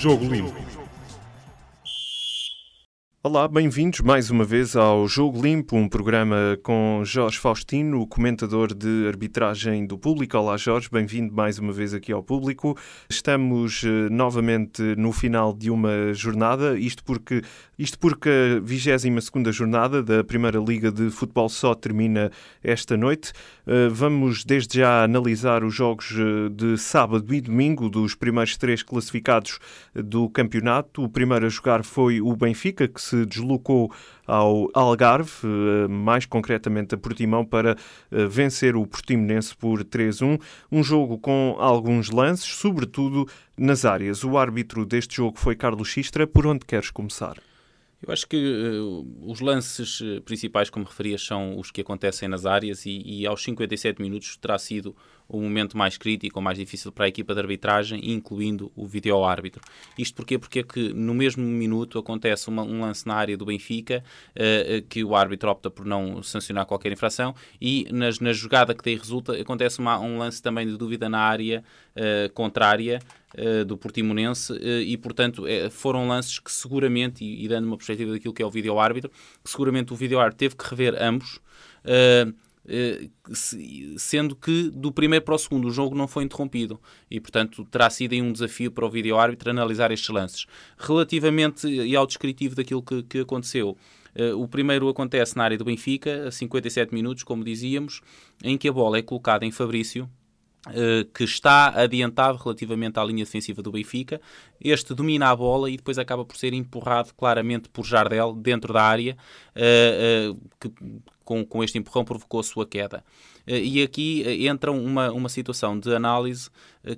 Jogo Limpo. Olá, bem-vindos mais uma vez ao Jogo Limpo, um programa com Jorge Faustino, comentador de arbitragem do público. Olá, Jorge, bem-vindo mais uma vez aqui ao público. Estamos uh, novamente no final de uma jornada, isto porque, isto porque a 22 jornada da Primeira Liga de Futebol só termina esta noite. Uh, vamos desde já analisar os jogos uh, de sábado e domingo dos primeiros três classificados do campeonato. O primeiro a jogar foi o Benfica, que se deslocou ao Algarve, eh, mais concretamente a Portimão, para eh, vencer o Portimonense por 3-1. Um jogo com alguns lances, sobretudo nas áreas. O árbitro deste jogo foi Carlos Xistra. Por onde queres começar? Eu acho que uh, os lances principais, como referias, são os que acontecem nas áreas e, e aos 57 minutos terá sido o momento mais crítico ou mais difícil para a equipa de arbitragem, incluindo o vídeo-árbitro. Isto porquê? Porque é que no mesmo minuto acontece uma, um lance na área do Benfica, uh, que o árbitro opta por não sancionar qualquer infração, e nas, na jogada que daí resulta, acontece uma, um lance também de dúvida na área uh, contrária, do Portimonense e, portanto, foram lances que seguramente, e, dando uma perspectiva daquilo que é o vídeo-árbitro, que seguramente o vídeo-árbitro teve que rever ambos. Eh, sendo que do primeiro para o segundo o jogo não foi interrompido e, portanto, terá sido um desafio para o vídeo-árbitro analisar estes lances. Relativamente e ao descritivo daquilo que, que aconteceu, eh, o primeiro acontece na área do Benfica, a 57 minutos, como dizíamos, em que a bola é colocada em Fabrício, que está adiantado relativamente à linha defensiva do Benfica. Este domina a bola e depois acaba por ser empurrado claramente por Jardel dentro da área, que com, com este empurrão provocou a sua queda. Eh, e aqui eh, entra uma, uma situação de análise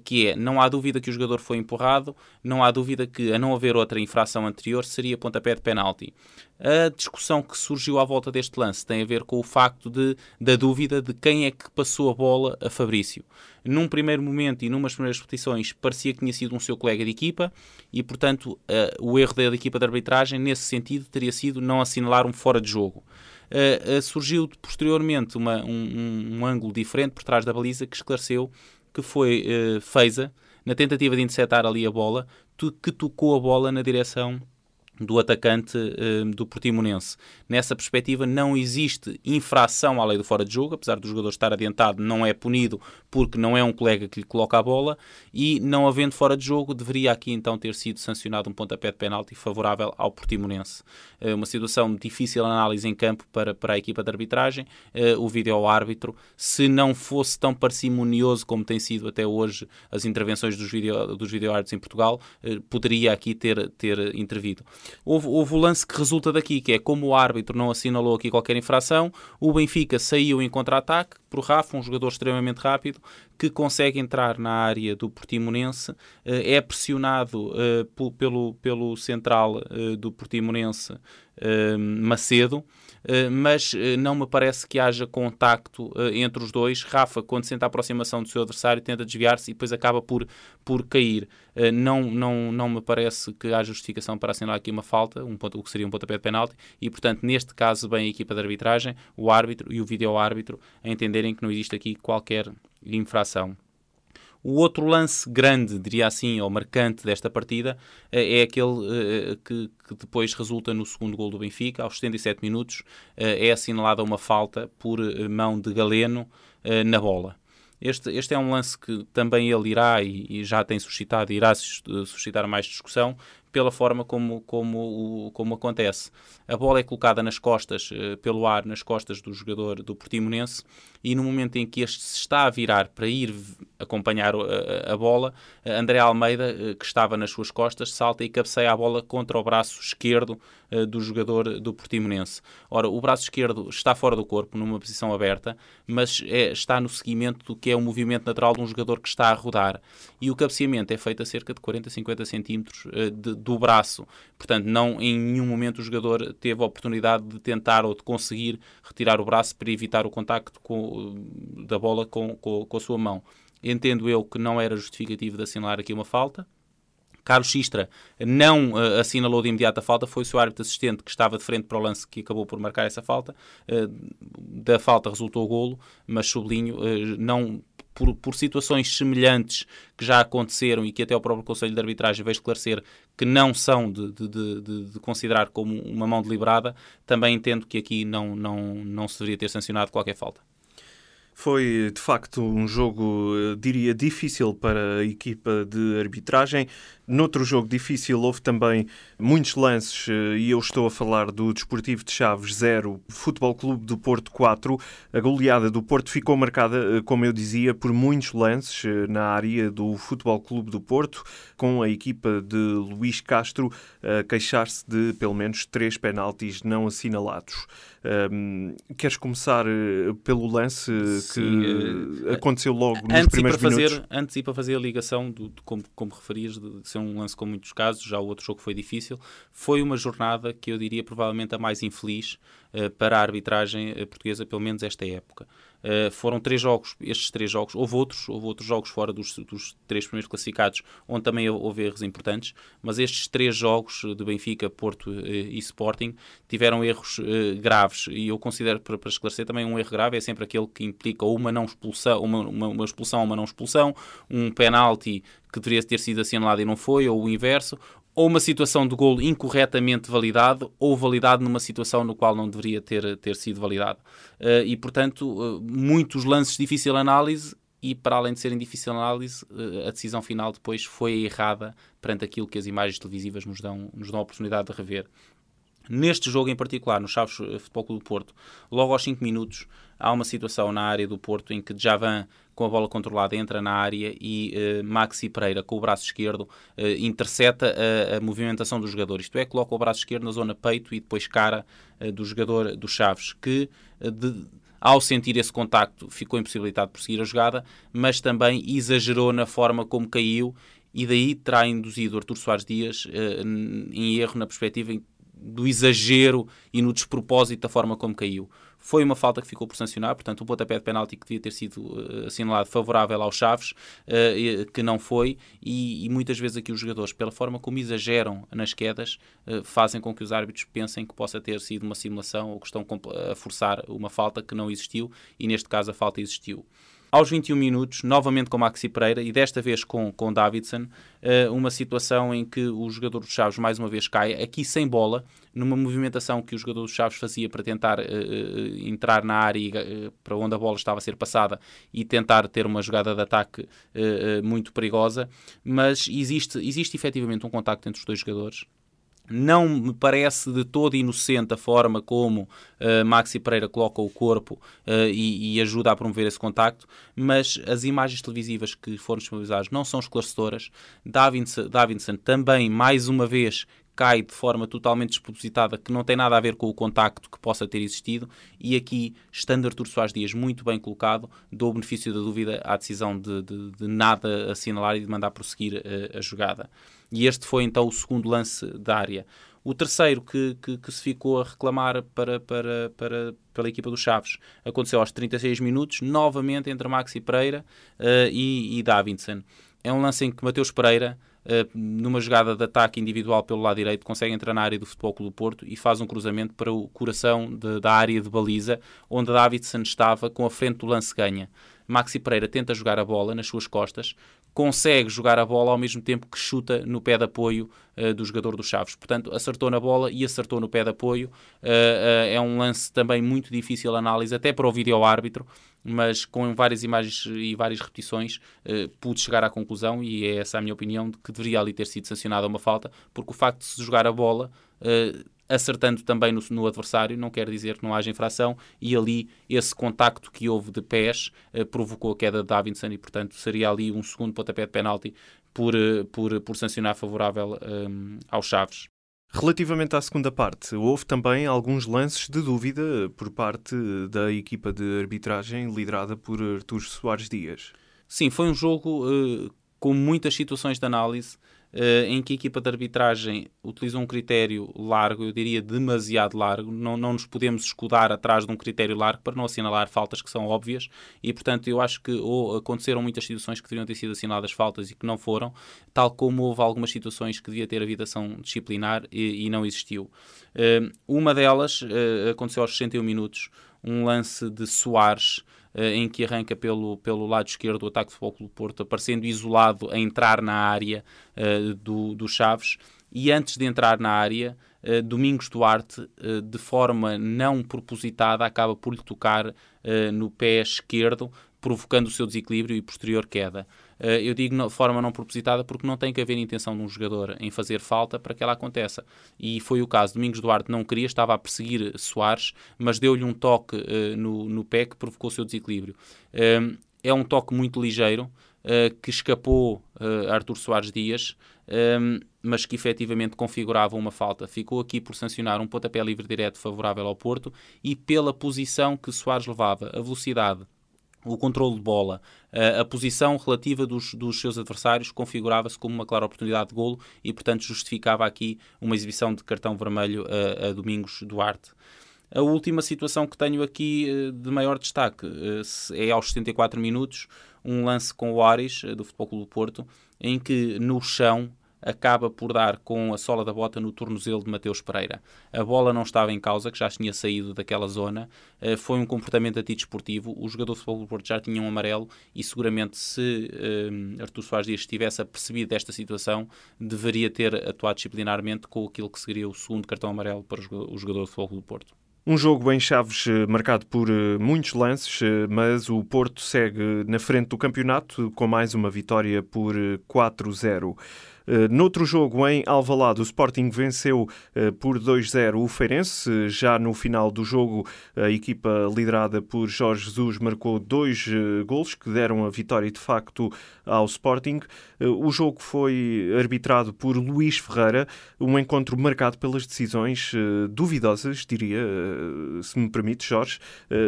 que é: não há dúvida que o jogador foi empurrado, não há dúvida que, a não haver outra infração anterior, seria pontapé de penalti. A discussão que surgiu à volta deste lance tem a ver com o facto de, da dúvida de quem é que passou a bola a Fabrício. Num primeiro momento e numas primeiras repetições, parecia que tinha sido um seu colega de equipa e, portanto, uh, o erro da equipa de arbitragem, nesse sentido, teria sido não assinalar um fora de jogo. Uh, uh, surgiu posteriormente uma, um, um, ângulo diferente por trás da baliza que esclareceu que foi uh, na tentativa de interceptar ali a bola, que tocou a bola na direção do atacante uh, do Portimonense. Nessa perspectiva, não existe infração à lei do fora de jogo, apesar do jogador estar adiantado, não é punido porque não é um colega que lhe coloca a bola e, não havendo fora de jogo, deveria aqui então ter sido sancionado um pontapé de penalti favorável ao Portimonense. Uh, uma situação difícil análise em campo para, para a equipa de arbitragem. Uh, o vídeo-árbitro, se não fosse tão parcimonioso como tem sido até hoje as intervenções dos vídeo dos video em Portugal, poderia aqui ter, ter intervido. Houve, houve o lance que resulta daqui, que é como o árbitro não assinalou aqui qualquer infração, o Benfica saiu em contra-ataque por Rafa, um jogador extremamente rápido, que consegue entrar na área do Portimonense, eh, é pressionado eh, pelo, pelo central eh, do Portimonense, Macedo, mas eh, não me parece que haja contacto eh, entre os dois. Rafa, quando sente a aproximação do seu adversário, tenta desviar-se e depois acaba por, por cair. Não, não, não me parece que haja justificação para assinalar aqui uma falta, um ponto, o que seria um pontapé de penalti, e portanto, neste caso, bem a equipa de arbitragem, o árbitro e o vídeo-árbitro a entenderem que não existe aqui qualquer infração. O outro lance grande, diria assim, ou marcante desta partida, eh, é aquele eh, que, que depois resulta no segundo gol do Benfica. Aos 77 minutos eh, é assinalada uma falta por mão de Galeno na bola. Este, este é um lance que também ele irá e, e já tem suscitado, irá suscitar mais discussão, pela forma como, como, como acontece. A bola é colocada nas costas, uh, pelo ar, nas costas do jogador do Portimonense, e no momento em que este se está a virar para ir acompanhar a, a bola, André Almeida, uh, que estava nas suas costas, salta e cabeceia a bola contra o braço esquerdo do jogador do Portimonense. Ora, o braço esquerdo está fora do corpo, numa posição aberta, mas é, está no seguimento do que é o movimento natural de um jogador que está a rodar. E o cabeceamento é feito a cerca de 40, 50 centímetros de, do braço. Portanto, não em nenhum momento o jogador teve a oportunidade de tentar ou de conseguir retirar o braço para evitar o contacto com, da bola com, com, com a sua mão. Entendo eu que não era justificativo de assinalar aqui uma falta. Carlos Xistra não uh, assinalou de imediato a falta, foi o seu árbitro assistente que estava de frente para o lance que acabou por marcar essa falta. Uh, da falta resultou o golo, mas sublinho, uh, não por, por situações semelhantes que já aconteceram e que até o próprio Conselho de Arbitragem veio esclarecer que não são de, de, de, de, considerar como uma mão deliberada, também entendo que aqui não, não, não se deveria ter sancionado qualquer falta. Foi de facto um jogo, eh, diria, difícil para a equipa de arbitragem. Noutro jogo difícil houve também muitos lances eh, e eu estou a falar do Desportivo de Chaves 0, Futebol Clube do Porto 4. A goleada do Porto ficou marcada, eh, como eu dizia, por muitos lances na área do Futebol Clube do Porto, com a equipa de Luís Castro a queixar-se de pelo menos três penaltis não assinalados. Um, queres começar pelo lance que Sim, aconteceu logo nos primeiros fazer, minutos. Antes de para fazer a ligação, do, como, como referias, de, de ser um lance com muitos casos, já o outro jogo foi difícil, foi uma jornada que eu diria provavelmente a mais infeliz para a arbitragem uh, portuguesa, pelo menos esta época. Uh, foram três jogos, estes três jogos, houve outros, houve outros jogos fora dos, dos três primeiros classificados, onde também houve erros importantes, mas estes três jogos de Benfica, Porto uh, e Sporting tiveram erros uh, graves, e eu considero, para, para, esclarecer, também um erro grave é sempre aquele que implica uma não expulsão, uma, uma, uma expulsão, uma não expulsão, um penalti que deveria ter sido assinalado e não foi, ou o inverso, ou uma situação de golo incorretamente validado ou validado numa situação no qual não deveria ter, ter sido validado. Uh, e, portanto, uh, muitos lances difícil análise e, para além de serem difícil análise, uh, a decisão final depois foi errada perante aquilo que as imagens televisivas nos dão, nos dão a oportunidade de rever. Neste jogo em particular, no Chaves Futebol Clube do Porto, logo aos 5 minutos, há uma situação na área do Porto em que Javan com a bola controlada, entra na área e uh, Maxi Pereira, com o braço esquerdo, uh, intercepta a, a, movimentação do jogador. Isto é, coloca o braço esquerdo na zona peito e depois cara do jogador do Chaves, que de, ao sentir esse contacto ficou impossibilitado de prosseguir a jogada, mas também exagerou na forma como caiu e daí terá induzido Artur Soares Dias em erro na perspectiva do exagero e no despropósito da forma como caiu. Foi uma falta que ficou por sancionar, portanto, o pontapé de penalti que devia ter sido uh, assinalado favorável aos Chaves, uh, que não foi, e, muitas vezes aqui os jogadores, pela forma como exageram nas quedas, fazem com que os árbitros pensem que possa ter sido uma simulação ou que estão a forçar uma falta que não existiu, e neste caso a falta existiu aos 21 minutos, novamente com Maxi Pereira e desta vez com, com Davidson, uh, uma situação em que o jogador dos Chaves mais uma vez cai, aqui sem bola, numa movimentação que o jogador dos Chaves fazia para tentar uh, entrar na área uh, para onde a bola estava a ser passada e tentar ter uma jogada de ataque muito perigosa, mas existe, existe efetivamente um contacto entre os dois jogadores não me parece de todo inocente a forma como uh, Maxi Pereira coloca o corpo uh, e, e, ajuda a promover esse contacto, mas as imagens televisivas que foram disponibilizadas não são esclarecedoras. Davinson, Davinson também, mais uma vez, cai de forma totalmente despropositada, que não tem nada a ver com o contacto que possa ter existido, e aqui, estando Artur Soares Dias muito bem colocado, dou o benefício da dúvida à decisão de, de, de nada assinalar e de mandar prosseguir a, a jogada. E este foi então o segundo lance da área. O terceiro que, que, que, se ficou a reclamar para, para, para, pela equipa dos Chaves aconteceu aos 36 minutos, novamente entre Maxi Pereira uh, e, e Davidson. É um lance em que Mateus Pereira, uh, numa jogada de ataque individual pelo lado direito, consegue entrar na área do Futebol Clube Porto e faz um cruzamento para o coração de, da área de baliza, onde Davidson estava com a frente do lance ganha. Maxi Pereira tenta jogar a bola nas suas costas, consegue jogar a bola ao mesmo tempo que chuta no pé de apoio uh, do jogador dos Chaves. Portanto, acertou na bola e acertou no pé de apoio. Uh, uh, é um lance também muito difícil de análise, até para o vídeo-árbitro, mas com várias imagens e várias repetições pude chegar à conclusão, e é essa a minha opinião, de que deveria ali ter sido sancionada uma falta, porque o facto de se jogar a bola acertando também no, no, adversário, não quer dizer que não haja infração, e ali esse contacto que houve de pés eh, provocou a queda de Davidson e, portanto, seria ali um segundo pontapé de penalti por, eh, por, por sancionar favorável um, aos Chaves. Relativamente à segunda parte, houve também alguns lances de dúvida por parte da equipa de arbitragem liderada por Artur Soares Dias. Sim, foi um jogo uh, com muitas situações de análise uh, em que a equipa de arbitragem utilizou um critério largo, eu diria demasiado largo, não, não nos podemos escudar atrás de um critério largo para não assinalar faltas que são óbvias e, portanto, eu acho que ou aconteceram muitas situações que deveriam ter sido assinaladas faltas e que não foram, tal como houve algumas situações que devia ter havido ação disciplinar e, e não existiu. Uh, uma delas uh, aconteceu aos 61 minutos, um lance de Soares em que arranca pelo, pelo lado esquerdo do ataque do Futebol Clube Porto, aparecendo isolado a entrar na área do, do Chaves. E antes de entrar na área, uh, Domingos Duarte, de forma não propositada, acaba por lhe tocar no pé esquerdo, provocando o seu desequilíbrio e posterior queda. eu digo de forma não propositada porque não tem que haver intenção de um jogador em fazer falta para que ela aconteça. E foi o caso. Domingos Duarte não queria, estava a perseguir Soares, mas deu-lhe um toque no, no pé que provocou o seu desequilíbrio. é um toque muito ligeiro, que escapou uh, Artur Soares Dias, um, mas que efetivamente configurava uma falta. Ficou aqui por sancionar um pontapé livre direto favorável ao Porto e pela posição que Soares levava, a velocidade, o controle de bola, uh, a posição relativa dos, dos seus adversários configurava-se como uma clara oportunidade de golo e, portanto, justificava aqui uma exibição de cartão vermelho a, a Domingos Duarte. A última situação que tenho aqui de maior destaque é aos 74 minutos, um lance com o Ares, eh, do Futebol Clube do Porto, em que no chão acaba por dar com a sola da bota no tornozelo de Mateus Pereira. A bola não estava em causa, que já tinha saído daquela zona. Eh, foi um comportamento antidesportivo. O jogador do Futebol do Porto já tinha um amarelo e seguramente se uh, Artur Soares Dias tivesse percebido esta situação, deveria ter atuado disciplinarmente com aquilo que seria o segundo cartão amarelo para o jogador do Futebol do Porto. Um jogo em Chaves eh, marcado por eh, muitos lances, eh, mas o Porto segue na frente do campeonato com mais uma vitória por 4-0. Uh, noutro jogo, em Alvalade, o Sporting venceu uh, por 2-0 o Feirense. Já no final do jogo, a equipa liderada por Jorge Jesus marcou dois uh, golos que deram a vitória de facto ao Sporting. o jogo foi arbitrado por Luís Ferreira, um encontro marcado pelas decisões duvidosas, diria, se me permite, Jorge,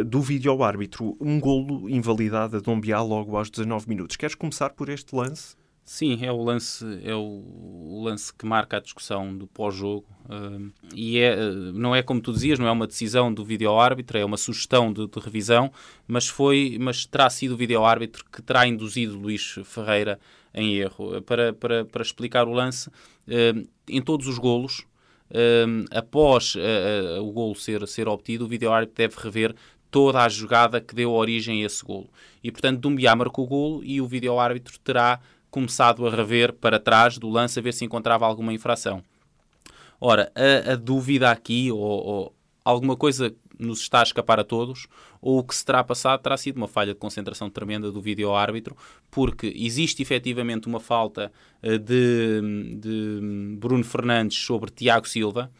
do vídeo-árbitro. Um golo invalidado a Dombiá logo aos 19 minutos. Queres começar por este lance? Sim, é o lance, é o, lance que marca a discussão do pós-jogo uh, e é, não é como tu dizias, não é uma decisão do vídeo-árbitro, é uma sugestão de, de, revisão, mas foi, mas terá sido o vídeo-árbitro que terá induzido Luís Ferreira em erro. Para, para, para explicar o lance, uh, em todos os golos, uh, após o golo ser, ser obtido, o vídeo-árbitro deve rever toda a jogada que deu origem a esse golo. E, portanto, Dumbiá marcou o golo e o vídeo-árbitro terá começado a rever para trás do lance a ver se encontrava alguma infração. Ora, a, a dúvida aqui, ou, ou, alguma coisa nos está a escapar a todos, ou o que se terá passado terá sido uma falha de concentração tremenda do vídeo-árbitro, porque existe efetivamente uma falta eh, de, de Bruno Fernandes sobre Tiago Silva,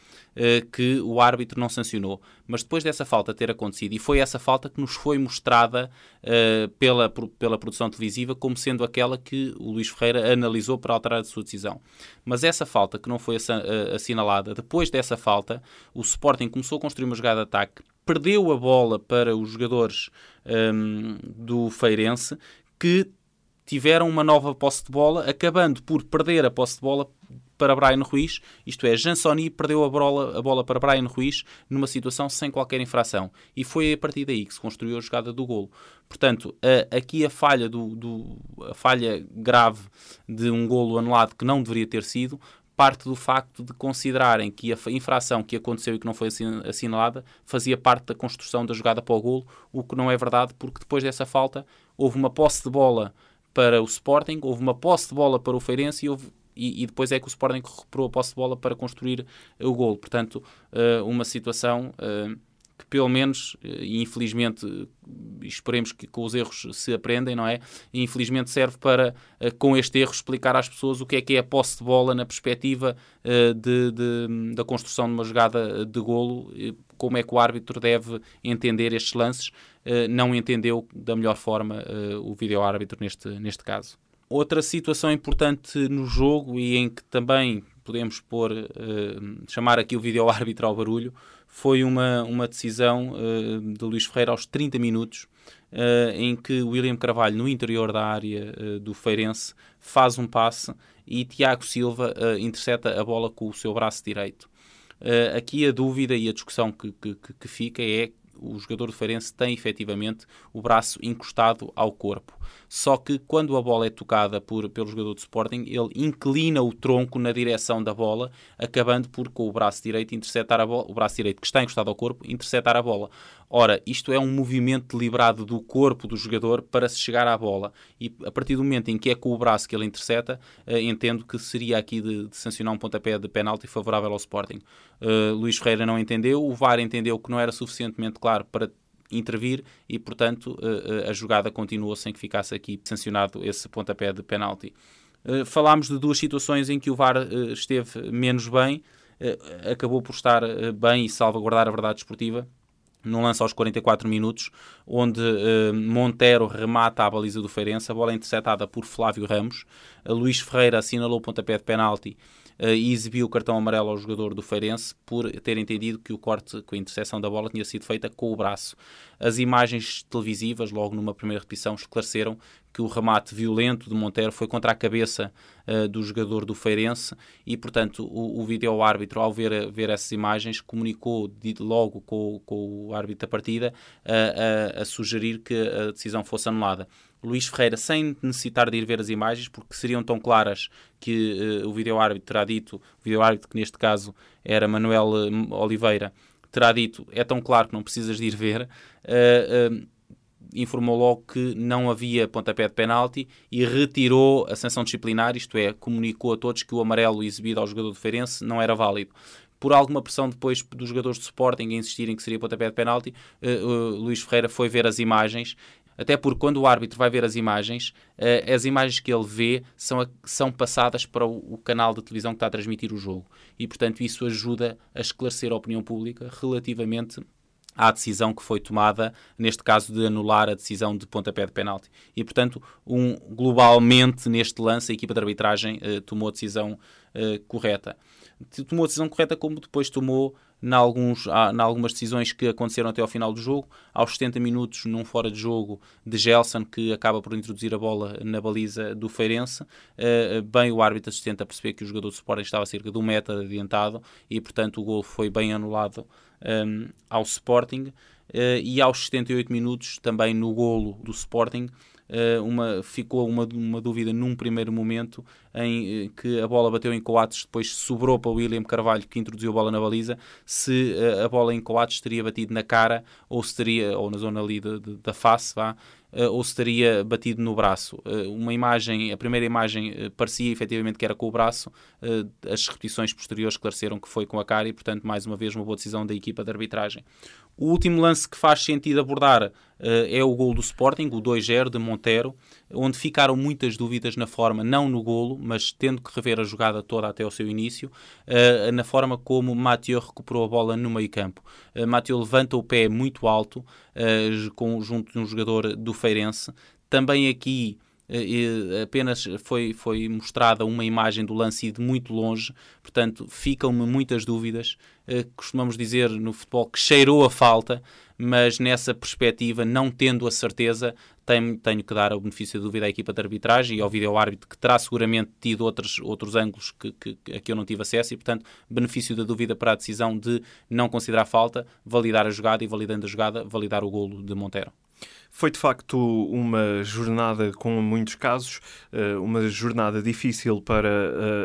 que o árbitro não sancionou. Mas depois dessa falta ter acontecido, e foi essa falta que nos foi mostrada uh, pela, pela produção televisiva como sendo aquela que o Luís Ferreira analisou para alterar a sua decisão. Mas essa falta que não foi eh, assinalada, depois dessa falta, o Sporting começou a construir uma jogada de ataque, perdeu a bola para os jogadores um, ehm, do Feirense, que tiveram uma nova posse de bola, acabando por perder a posse de bola para Brian Ruiz, isto é, Jansoni perdeu a bola, a bola para Brian Ruiz numa situação sem qualquer infração. E foi a partir daí que se construiu a jogada do golo. Portanto, a, aqui a falha, do, do, a falha grave de um golo anulado que não deveria ter sido, parte do facto de considerarem que a infração que aconteceu e que não foi assinalada fazia parte da construção da jogada para o golo, o que não é verdade, porque depois dessa falta houve uma posse de bola para o Sporting, houve uma posse de bola para o Feirense e houve e, e, depois é que o Sporting recuperou a posse de bola para construir o gol. Portanto, uh, uma situação uh, que pelo menos, eh, infelizmente, esperemos que com os erros se aprendem, não é? E infelizmente serve para, com este erro, explicar às pessoas o que é que é a posse de bola na perspectiva de, de, da construção de uma jogada de golo, como é que o árbitro deve entender estes lances. Não entendeu da melhor forma o vídeo-árbitro neste, neste caso. Outra situação importante no jogo e em que também podemos pôr, uh, chamar aqui o vídeo-árbitro ao barulho, foi uma, uma decisão uh, de Luís Ferreira aos 30 minutos, uh, em que William Carvalho, no interior da área do Feirense, faz um passe e Tiago Silva intercepta a bola com o seu braço direito. aqui a dúvida e a discussão que, que, que fica é o jogador do Feirense tem efetivamente o braço encostado ao corpo Só que quando a bola é tocada por, pelo jogador do Sporting, ele inclina o tronco na direção da bola, acabando por, com o braço direito, interceptar a bola, o braço direito que está encostado ao corpo, interceptar a bola. Ora, isto é um movimento deliberado do corpo do jogador para se chegar à bola. E a partir do momento em que é com o braço que ele intercepta, uh, entendo que seria aqui de, de, sancionar um pontapé de penalti favorável ao Sporting. Uh, Luís Ferreira não entendeu, o VAR entendeu que não era suficientemente claro para intervir e, portanto, uh, a jogada continuou sem que ficasse aqui sancionado esse pontapé de penalti. falámos de duas situações em que o VAR esteve menos bem, acabou por estar bem e salvaguardar a verdade esportiva num lance aos 44 minutos, onde uh, Montero remata a baliza do Feirense, a bola é interceptada por Flávio Ramos, Luís Ferreira assinalou o pontapé de penalti e exibiu o cartão amarelo ao jogador do Feirense por ter entendido que o corte com a interseção da bola tinha sido feita com o braço. As imagens televisivas, logo numa primeira repetição, esclareceram que o remate violento de Monteiro foi contra a cabeça uh, do jogador do Feirense e, portanto, o, o vídeo-árbitro, ao ver, ver essas imagens, comunicou de, logo com, com, o árbitro da partida uh, a sugerir que a decisão fosse anulada. Luís Ferreira, sem necessitar de ir ver as imagens, porque seriam tão claras que uh, o vídeo-árbitro terá dito, o vídeo-árbitro que neste caso era Manuel Oliveira, terá dito, é tão claro que não precisas de ir ver, uh, uh, informou logo que não havia pontapé de penalti e retirou a sanção disciplinar, isto é, comunicou a todos que o amarelo exibido ao jogador do Feirense não era válido. Por alguma pressão depois dos jogadores de Sporting a insistirem que seria pontapé de penalti, uh, uh, Luís Ferreira foi ver as imagens até porque quando o árbitro vai ver as imagens, uh, as imagens que ele vê são, são passadas para o, o, canal de televisão que está a transmitir o jogo. E, portanto, isso ajuda a esclarecer a opinião pública relativamente à decisão que foi tomada, neste caso de anular a decisão de pontapé de penalti. E, portanto, um, globalmente neste lance, a equipa de arbitragem uh, tomou a decisão uh, correta. Tomou a decisão correta como depois tomou em alguns, algumas decisões que aconteceram até ao final do jogo. Aos 70 minutos, num fora de jogo de Gelson, que acaba por introduzir a bola na baliza do Feirense, uh, bem o árbitro assistente a perceber que o jogador de Sporting estava cerca de um adiantado e, portanto, o gol foi bem anulado um, ao Sporting. Uh, e aos 78 minutos, também no golo do Sporting, uma, ficou uma, uma dúvida num primeiro momento em uh, que a bola bateu em Coates, depois sobrou para o William Carvalho que introduziu a bola na baliza, se a bola em Coates teria batido na cara ou se teria, ou na zona ali de, de, da face, vá, ou se teria batido no braço. Uma imagem, a primeira imagem parecia efetivamente que era com o braço, as repetições posteriores esclareceram que foi com a cara e, portanto, mais uma vez, uma boa decisão da equipa de arbitragem. O último lance que faz sentido abordar é o gol do Sporting, o 2-0 de Montero, onde ficaram muitas dúvidas na forma, não no golo, mas tendo que rever a jogada toda até o seu início, na forma como Mathieu recuperou a bola no meio campo. Mathieu levanta o pé muito alto, junto de um jogador do Feirense. Também aqui Uh, apenas foi, foi mostrada uma imagem do lance de muito longe, portanto ficam-me muitas dúvidas. Uh, costumamos dizer no futebol que cheirou a falta, mas nessa perspectiva, não tendo a certeza, tenho, tenho que dar o benefício da dúvida à equipa de arbitragem e ao vídeo-árbitro que terá seguramente tido outros, outros ângulos que, que, a que eu não tive acesso e, portanto, benefício da dúvida para a decisão de não considerar falta, validar a jogada e, validando a jogada, validar o golo de Montero. Foi de facto uma jornada com muitos casos, eh, uma jornada difícil para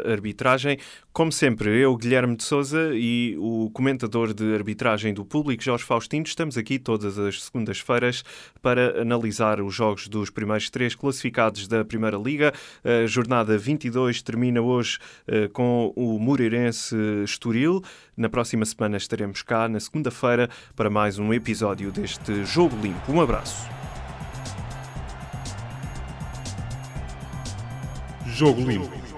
a arbitragem. Como sempre, eu, Guilherme de Souza e o comentador de arbitragem do público, Jorge Faustino, estamos aqui todas as segundas-feiras para analisar os jogos dos primeiros três classificados da Primeira Liga. A jornada 22 termina hoje eh, com o Moreirense Estoril. Na próxima semana estaremos cá, na segunda-feira, para mais um episódio deste Jogo Limpo. Um abraço. Jogo Limpo.